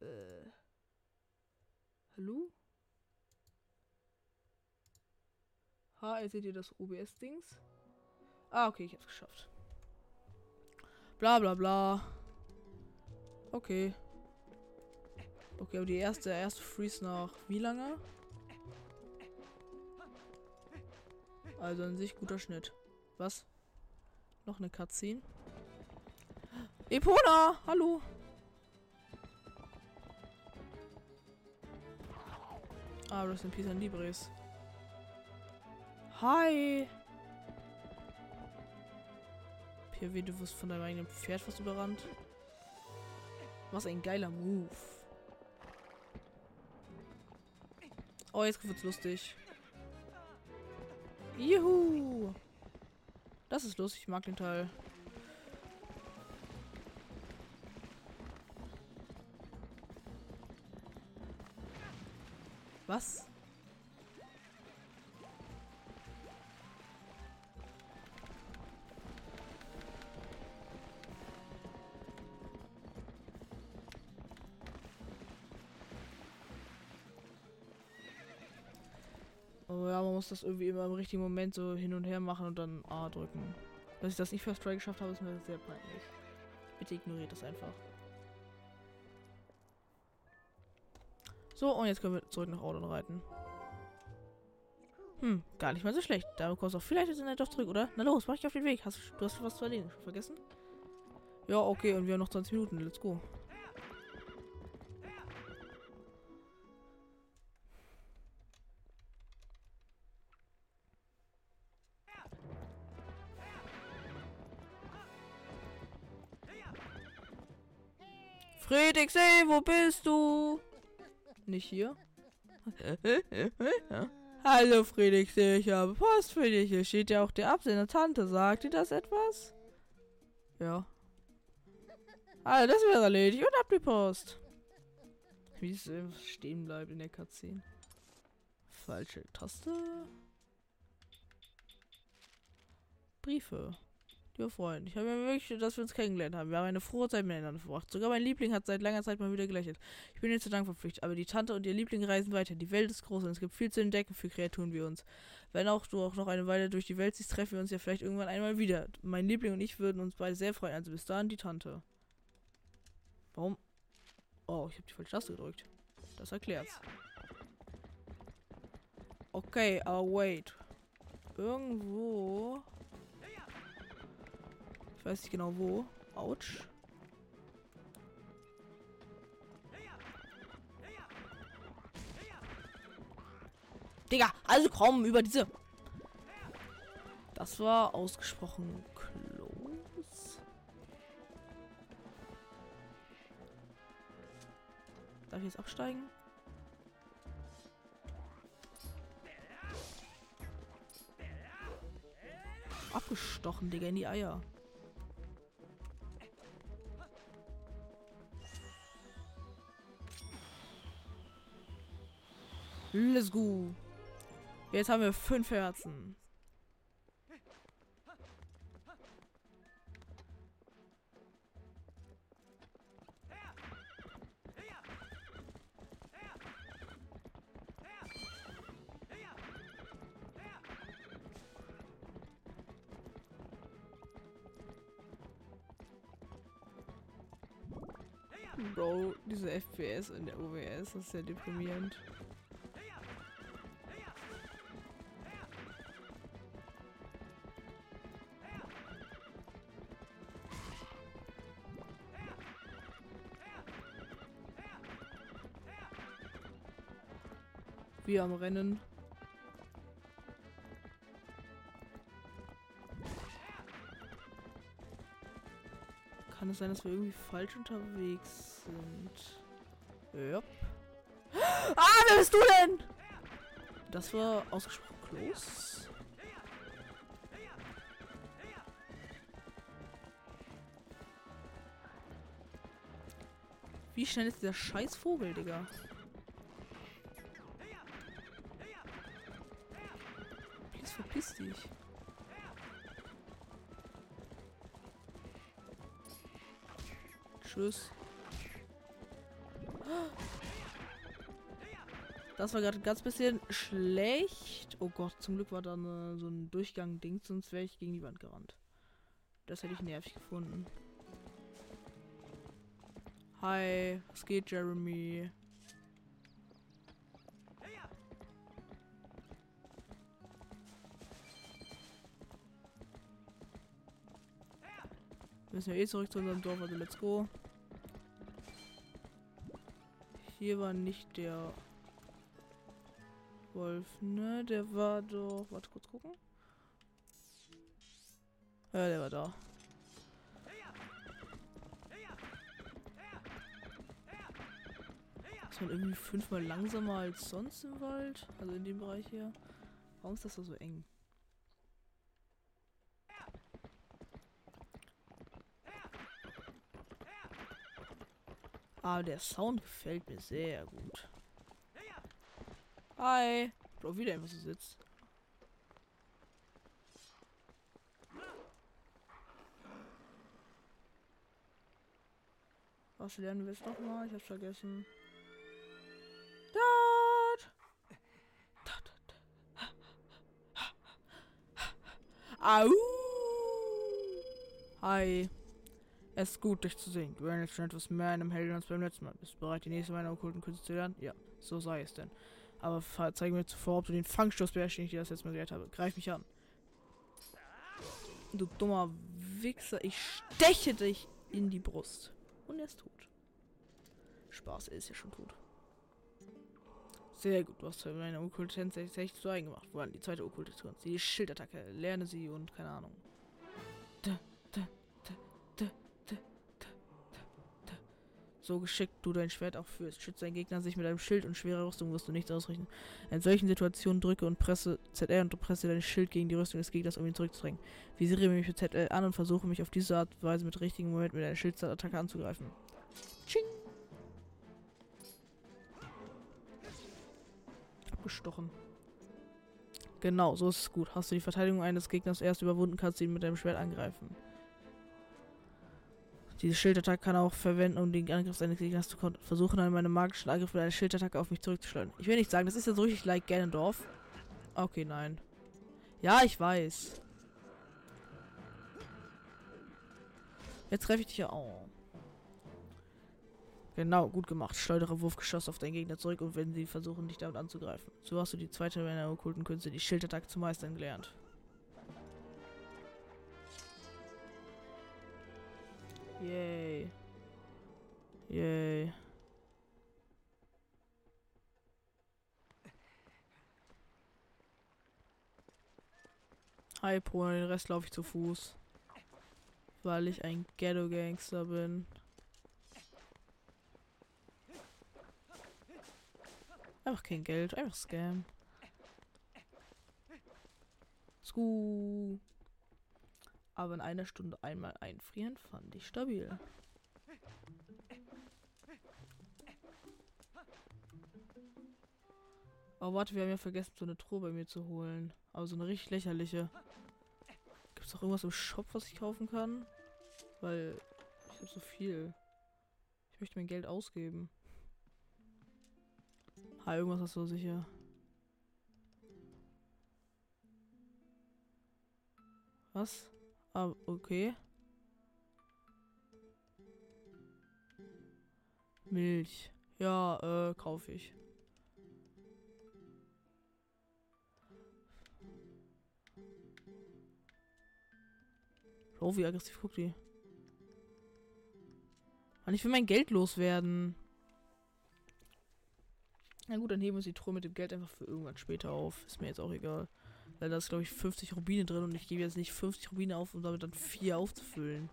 Äh. Hallo? Ha, ihr seht ihr das OBS-Dings? Ah, okay, ich hab's geschafft. Bla bla bla. Okay. Okay, aber die erste, erste Freeze nach wie lange? Also an sich guter Schnitt. Was? Noch eine Cutscene? Epona! Hallo! Ah, das sind Pisa Libres. Hi! PW, du wirst von deinem eigenen Pferd was überrannt. Was ein geiler Move. Oh, jetzt wird's lustig. Juhu! Das ist lustig, ich mag den Teil. Was? Das irgendwie immer im richtigen Moment so hin und her machen und dann A drücken. Dass ich das nicht First Try geschafft habe, ist mir sehr peinlich. Bitte ignoriert das einfach. So, und jetzt können wir zurück nach Orden reiten. Hm, gar nicht mal so schlecht. Da kommst du auch vielleicht jetzt in der doch zurück, oder? Na los, mach dich auf den Weg. Hast, du hast was zu erledigen. Vergessen? Ja, okay, und wir haben noch 20 Minuten. Let's go. Friedrichsee, wo bist du? Nicht hier? Hallo Friedrichsee, ich habe Post für dich. Hier steht ja auch der Absender Tante. Sagt dir das etwas? Ja. Also, das wäre erledigt. Und ab die Post. Wie es stehen bleibt in der Cutscene. Falsche Taste. Briefe. Lieber Freund, ich habe mir wirklich, dass wir uns kennengelernt haben. Wir haben eine frohe Zeit miteinander verbracht. Sogar mein Liebling hat seit langer Zeit mal wieder gelächelt. Ich bin dir zu Dank verpflichtet, aber die Tante und ihr Liebling reisen weiter. Die Welt ist groß und es gibt viel zu entdecken für Kreaturen wie uns. Wenn auch du auch noch eine Weile durch die Welt siehst, treffen wir uns ja vielleicht irgendwann einmal wieder. Mein Liebling und ich würden uns beide sehr freuen. Also bis dahin die Tante. Warum? Oh, ich habe die falsche Taste gedrückt. Das erklärt's. Okay, aber wait. Irgendwo ich weiß nicht genau wo. Autsch. Digga, also komm, über diese... Das war ausgesprochen close. Darf ich jetzt absteigen? Abgestochen, Digga, in die Eier. Let's go. Jetzt haben wir fünf Herzen. Bro, diese FPS in der OWS ist sehr deprimierend. Wie am Rennen. Kann es sein, dass wir irgendwie falsch unterwegs sind? Yep. Ah, wer bist du denn? Das war ausgesprochen close. Wie schnell ist dieser scheiß Vogel, Digga? Dich. Tschüss. Das war gerade ganz bisschen schlecht. Oh Gott, zum Glück war da eine, so ein Durchgang-Ding, sonst wäre ich gegen die Wand gerannt. Das hätte ich nervig gefunden. Hi, was geht, Jeremy? Müssen ja eh zurück zu unserem Dorf, also let's go. Hier war nicht der Wolf, ne? Der war doch. Warte kurz gucken. Ja, der war da. Ist man irgendwie fünfmal langsamer als sonst im Wald? Also in dem Bereich hier. Warum ist das da so eng? Aber der Sound gefällt mir sehr gut. Hi. Bro, wieder so sitzt. Was lernen wir jetzt noch mal? Ich hab's vergessen. Dort. Au! Hi. Es ist gut, dich zu sehen. Du erinnerst schon etwas mehr einem Helden als beim letzten Mal. Bist du bereit, die nächste meiner okkulten Künste zu lernen? Ja, so sei es denn. Aber zeige mir zuvor, ob du den Fangstoß beherrschst, den ich dir das jetzt mal gelehrt habe. Greif mich an. Du dummer Wichser, ich steche dich in die Brust. Und er ist tot. Spaß, er ist ja schon tot. Sehr gut, du hast meine okkulte tatsächlich zu eigen gemacht. Woran die zweite okkulte Kunst? Die Schildattacke. Lerne sie und keine Ahnung. Da, So geschickt du dein Schwert auch führst. Schütze deinen Gegner sich mit einem Schild und schwerer Rüstung wirst du nichts ausrichten. In solchen Situationen drücke und presse ZL und presse dein Schild gegen die Rüstung des Gegners, um ihn zurückzudrängen. Visiere mich mit ZL an und versuche mich auf diese Art und Weise mit richtigen Moment mit einer Schildattacke anzugreifen. Ching! abgestochen. Genau, so ist es gut. Hast du die Verteidigung eines Gegners erst überwunden, kannst du ihn mit deinem Schwert angreifen. Diese Schildattacke kann auch verwenden, um den Angriff seines Gegners zu kontern. Versuche dann meine magischen Angriff mit einer Schildattacke auf mich zurückzuschleudern. Ich will nicht sagen, das ist ja so richtig like Ganondorf. Okay, nein. Ja, ich weiß. Jetzt treffe ich dich ja. Oh. Genau, gut gemacht. Schleudere Wurfgeschoss auf deinen Gegner zurück und wenn sie versuchen, dich damit anzugreifen. So hast du die zweite meiner okkulten Künste, die Schildattacke zu meistern gelernt. Yay. Yay. Hi, Pro, den Rest laufe ich zu Fuß. Weil ich ein Ghetto-Gangster bin. Einfach kein Geld, einfach Scam. Sku. Aber in einer Stunde einmal einfrieren fand ich stabil. Oh, warte, wir haben ja vergessen, so eine Truhe bei mir zu holen. Aber so eine richtig lächerliche. Gibt es auch irgendwas im Shop, was ich kaufen kann? Weil ich habe so viel. Ich möchte mein Geld ausgeben. Ah, irgendwas hast du sicher. Was? Ah, okay. Milch. Ja, äh, kaufe ich. Oh, wie aggressiv guckt die. Mann, ich will mein Geld loswerden. Na gut, dann heben wir uns die Truhe mit dem Geld einfach für irgendwann später auf. Ist mir jetzt auch egal. Weil da ist, glaube ich, 50 Rubine drin und ich gebe jetzt nicht 50 Rubine auf, um damit dann 4 aufzufüllen.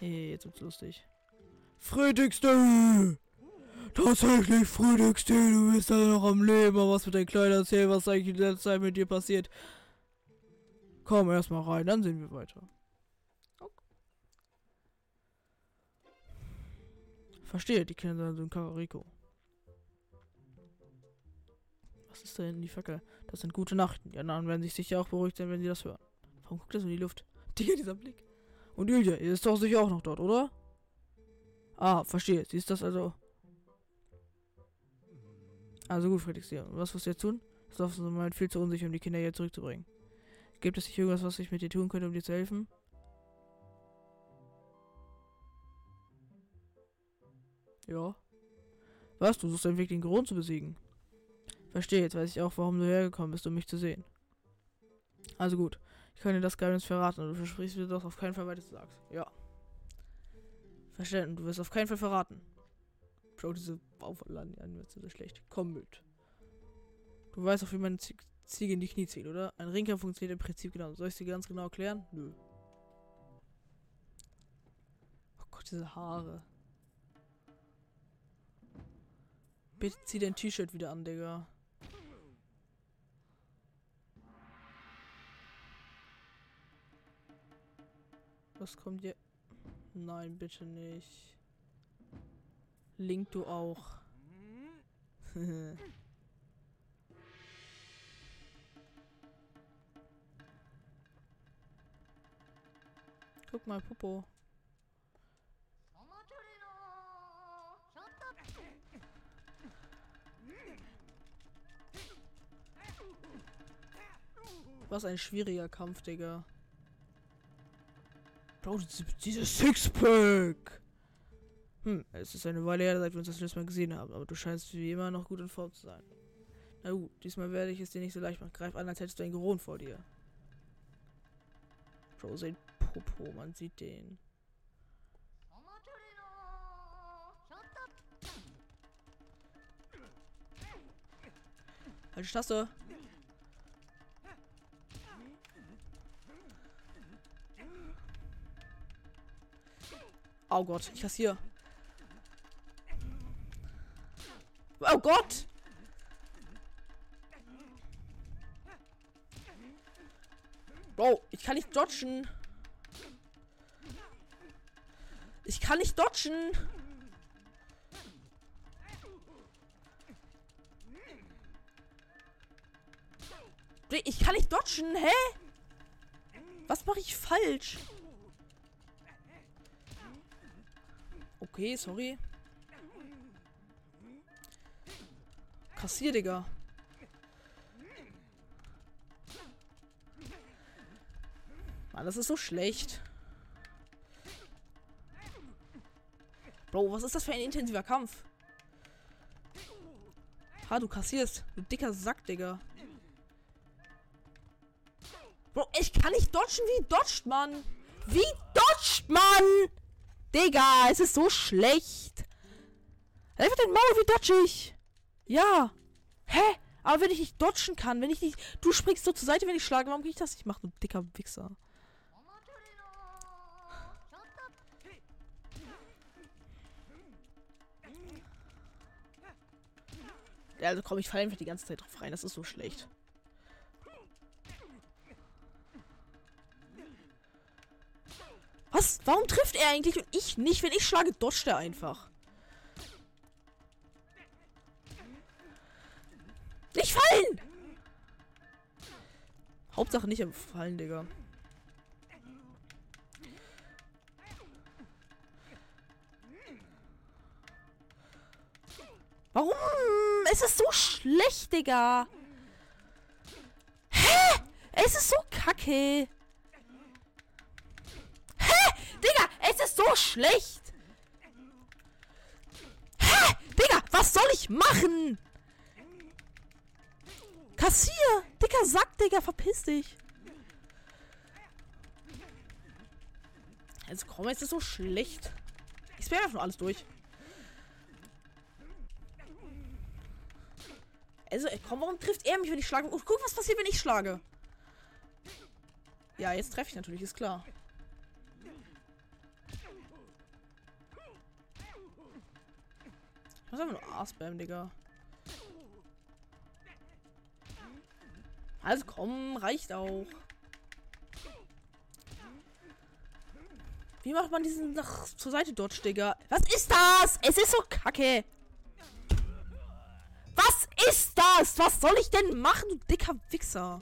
Hey, jetzt wird's lustig. Frödigste! Tatsächlich, Frödigste, du bist da noch am Leben, aber was mit deinem Kleid erzählen, was eigentlich in der Zeit mit dir passiert. Komm erstmal rein, dann sehen wir weiter. Verstehe, die Kinder sind Kakariko. Was ist hinten die Fackel? Das sind gute Nachrichten. Die anderen werden sich sicher auch beruhigt sein, wenn sie das hören. Warum guckt er so in die Luft? Digga, dieser Blick. Und Julia, ihr ist doch sicher auch noch dort, oder? Ah, verstehe. Sie ist das also. Also gut, Felix, ja. Was wirst du jetzt tun? Das ist auf so Moment viel zu unsicher, um die Kinder hier zurückzubringen. Gibt es nicht irgendwas, was ich mit dir tun könnte, um dir zu helfen? Ja. Was? Du suchst einen Weg, den Grund zu besiegen. Verstehe, jetzt weiß ich auch, warum du hergekommen bist, um mich zu sehen. Also gut. Ich kann dir das Geheimnis verraten und du versprichst mir doch auf keinen Fall weiter zu sagst. Ja. Verstanden, du wirst auf keinen Fall verraten. Schau diese Aufladen an, wird so schlecht. Komm mit. Du weißt auch, wie man Ziege in die Knie zieht, oder? Ein Ringkampf funktioniert im Prinzip genau. Soll ich dir ganz genau erklären? Nö. Oh Gott, diese Haare. Bitte zieh dein T-Shirt wieder an, Digga. Was kommt hier? Nein, bitte nicht. Link du auch. Guck mal, Popo. Was ein schwieriger Kampf, Digga. Bro, dieses Sixpack! Hm, es ist eine Weile her, seit wir uns das letzte Mal gesehen haben, aber du scheinst wie immer noch gut in Form zu sein. Na gut, diesmal werde ich es dir nicht so leicht machen. Greif an, als hättest du einen Geron vor dir. Bro, sein Popo, man sieht den. Halt die Taste. Oh Gott, ich kassiere. Oh Gott! Bro, ich kann nicht dodgen. Ich kann nicht dodgen. Ich kann nicht dodgen, hä? Was mache ich falsch? Okay, sorry. Kassier, Digga. Mann, das ist so schlecht. Bro, was ist das für ein intensiver Kampf? Ha, du kassierst. Du dicker Sack, Digga. Bro, ich kann nicht dodgen. Wie dodgt man? Wie dodgt man? Digga, es ist so schlecht. Einfach den Maul, wie dodge ich? Ja. Hä? Aber wenn ich nicht dodgen kann, wenn ich nicht... Du springst so zur Seite, wenn ich schlage. Warum kann ich das nicht machen, du dicker Wichser? Also komm, ich falle einfach die ganze Zeit drauf rein. Das ist so schlecht. Was? Warum trifft er eigentlich und ich nicht? Wenn ich schlage, dodgt er einfach. Nicht fallen! Hauptsache nicht im Fallen, Digga. Warum? Es ist so schlecht, Digga. Hä? Es ist so kacke. Es ist so schlecht. Hä? Digga, was soll ich machen? Kassier! Dicker Sack, Digga, verpiss dich. Jetzt komm, es ist so schlecht. Ich spare einfach nur alles durch. Also, ey, komm, warum trifft er mich, wenn ich schlage? Oh, guck, was passiert, wenn ich schlage. Ja, jetzt treffe ich natürlich, ist klar. Ich muss einfach nur A spammen, Digga. Also komm, reicht auch. Wie macht man diesen nach zur Seite Dodge, Digga? Was ist das? Es ist so kacke. Was ist das? Was soll ich denn machen, du dicker Wichser?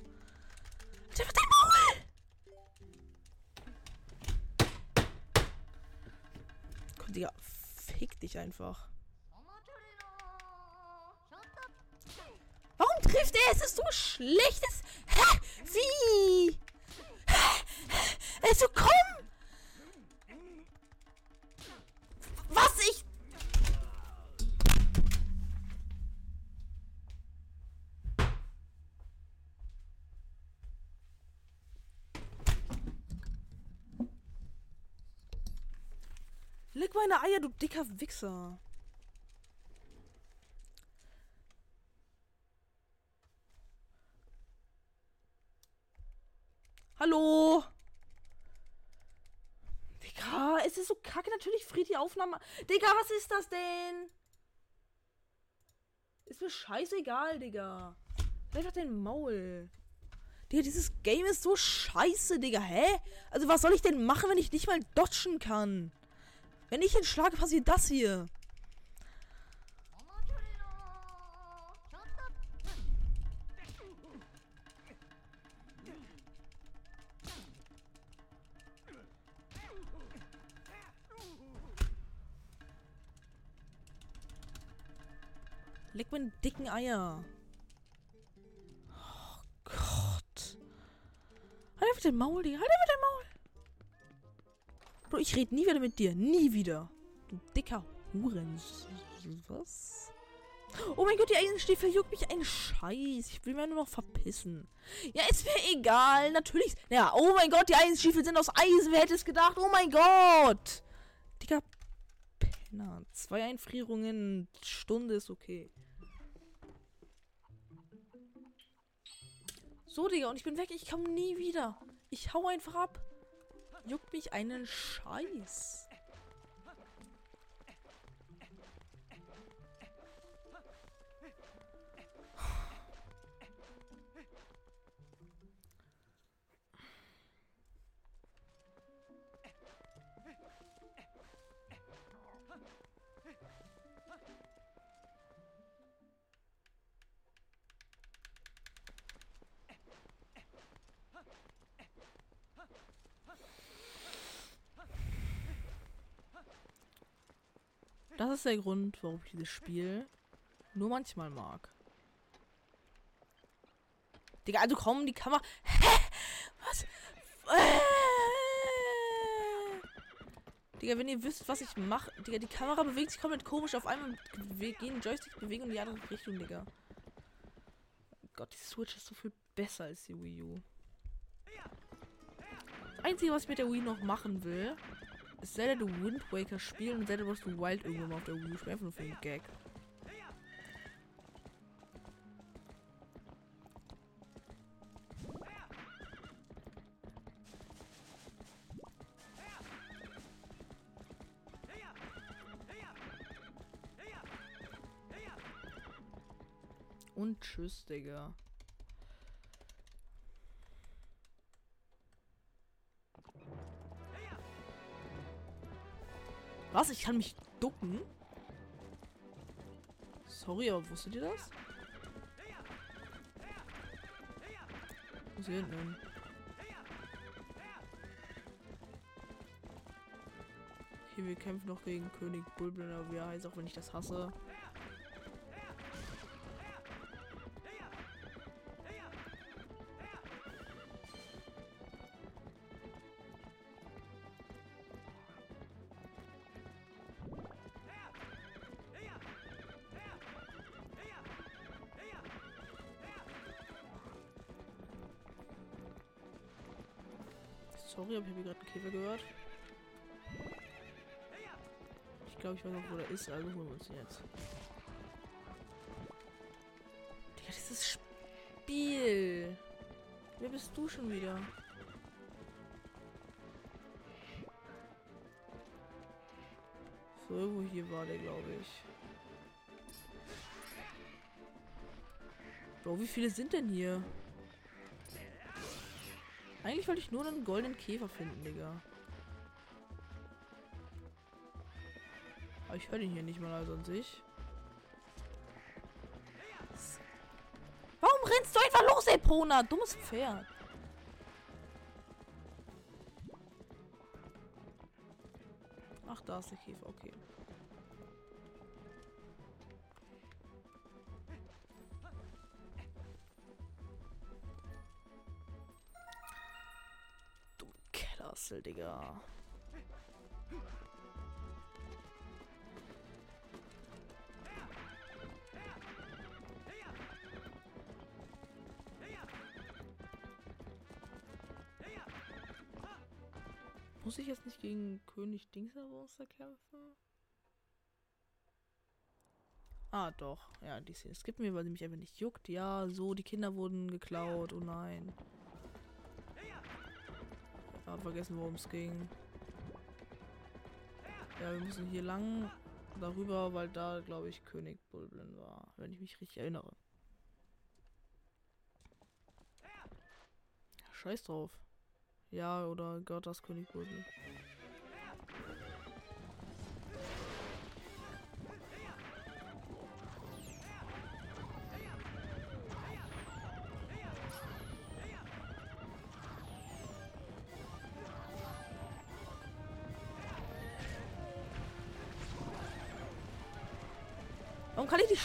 Der wird! Komm, Digga, fick dich einfach. Warum trifft er? Es ist so schlecht. Es, hä? Wie? Also komm! Was ich Leg meine Eier, du dicker Wichser. Hallo? Digga, es ist so kacke. Natürlich friert die Aufnahme. Digga, was ist das denn? Ist mir scheißegal, Digga. Einfach den Maul. Digga, dieses Game ist so scheiße, Digga. Hä? Also, was soll ich denn machen, wenn ich nicht mal dodgen kann? Wenn ich ihn schlage, passiert das hier. Leg mir einen dicken Eier. Oh Gott. einfach dein Maul, Digga. Halt einfach dein Maul. Bro, ich rede nie wieder mit dir. Nie wieder. Du dicker Huren. Was? Oh mein Gott, die Eisenstiefel juckt mich ein Scheiß. Ich will mir nur noch verpissen. Ja, ist mir egal. Natürlich. Ja, oh mein Gott, die Eisenstiefel sind aus Eisen. Wer hätte es gedacht? Oh mein Gott. Digga. Penner. Zwei Einfrierungen. Stunde ist okay. So, Digga, und ich bin weg. Ich komme nie wieder. Ich hau einfach ab. Juckt mich einen Scheiß. Das ist der Grund, warum ich dieses Spiel nur manchmal mag. Digga, also komm, die Kamera. Hä? Was? Äh. Digga, wenn ihr wisst, was ich mache. Digga, die Kamera bewegt sich komplett komisch. Auf einmal gehen Joysticks bewegen in die andere Richtung, Digga. Gott, die Switch ist so viel besser als die Wii U. Einzige, was ich mit der Wii noch machen will, Zelda The Wind Waker spielen und Zelda Breath of the Wild irgendwann mal auf der Wii spielen. Einfach nur für den Gag. Und tschüss, Digga. Was? Ich kann mich ducken? Sorry, aber wusstet ihr das? Ist hier hinten? Okay, wir kämpfen noch gegen König Bulbul, wie er heißt, auch wenn ich das hasse. Ich weiß auch, wo der ist, also holen wir uns jetzt. Digga, dieses Spiel. Wer bist du schon wieder? So, irgendwo hier war der, glaube ich. Bro, wie viele sind denn hier? Eigentlich wollte ich nur einen goldenen Käfer finden, Digga. Aber ich höre den hier nicht mal also an sich. Warum rennst du einfach los, Epona? Dummes Pferd. Ach, da ist der Käfer, okay. Kellersel, Digga. Gegen König Dingsermonster kämpfen? Ah, doch. Ja, die Szene skippen wir, weil sie mich einfach nicht juckt. Ja, so, die Kinder wurden geklaut. Oh nein. Hab vergessen, worum es ging. Ja, wir müssen hier lang darüber, weil da, glaube ich, König Bulblin war, wenn ich mich richtig erinnere. Scheiß drauf. Ja, oder Gott, das König Bulblin.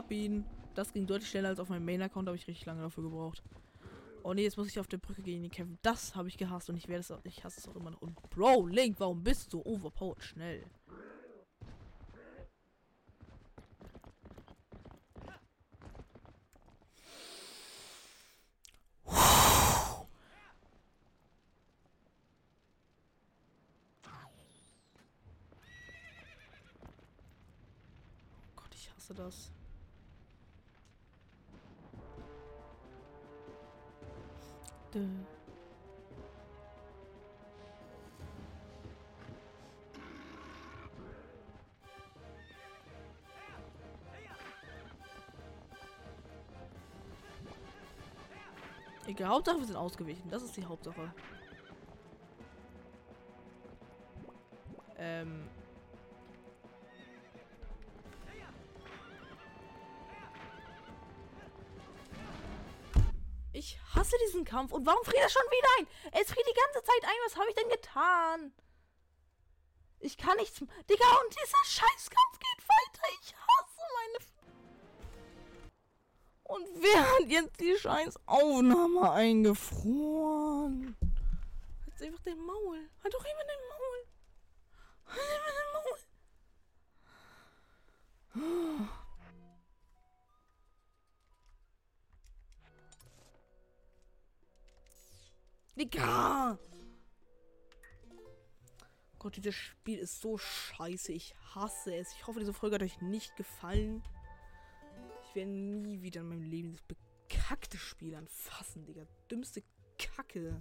ab ihn. Das ging deutlich schneller als auf meinem Main-Account, habe ich richtig lange dafür gebraucht. Oh nee, jetzt muss ich auf der Brücke gegen ihn kämpfen. Das habe ich gehasst und ich werde es auch, ich hasse es auch immer noch. Und Bro, Link, warum bist du overpowered schnell? Egal, Hauptsache wir sind ausgewichen. Das ist die Hauptsache. Ähm. Ich hasse diesen Kampf. Und warum friert er schon wieder ein? Es friert die ganze Zeit ein. Was habe ich denn getan? Ich kann nichts. Digga, und dieser Scheißkampf und wer hat jetzt die scheiß Aufnahme eingefroren? Halt einfach den Maul. Halt doch immer den Maul. Halt immer den Maul. Digga! Gott, dieses Spiel ist so scheiße. Ich hasse es. Ich hoffe, diese Folge hat euch nicht gefallen. Ich werde nie wieder in meinem Leben dieses bekackte Spiel anfassen, Digga. Dümmste Kacke.